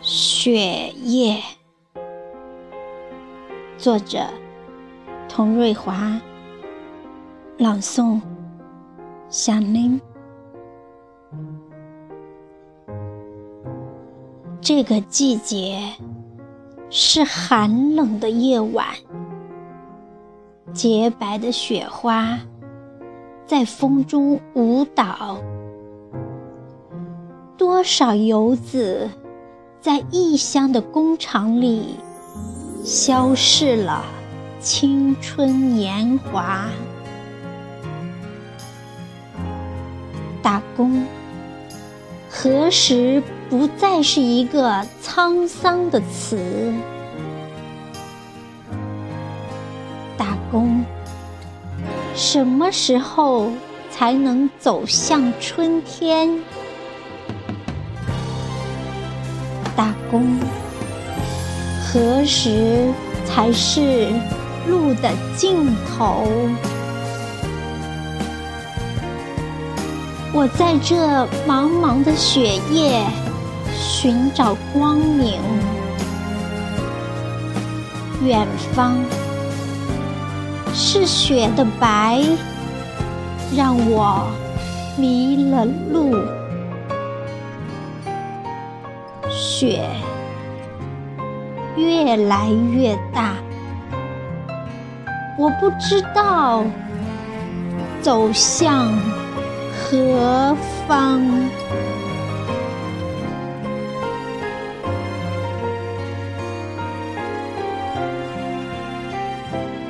雪夜，作者：童瑞华，朗诵：响铃。这个季节是寒冷的夜晚，洁白的雪花在风中舞蹈，多少游子。在异乡的工厂里，消逝了青春年华。打工何时不再是一个沧桑的词？打工什么时候才能走向春天？打工何时才是路的尽头？我在这茫茫的雪夜寻找光明，远方是雪的白，让我迷了路。雪越来越大，我不知道走向何方。Bye.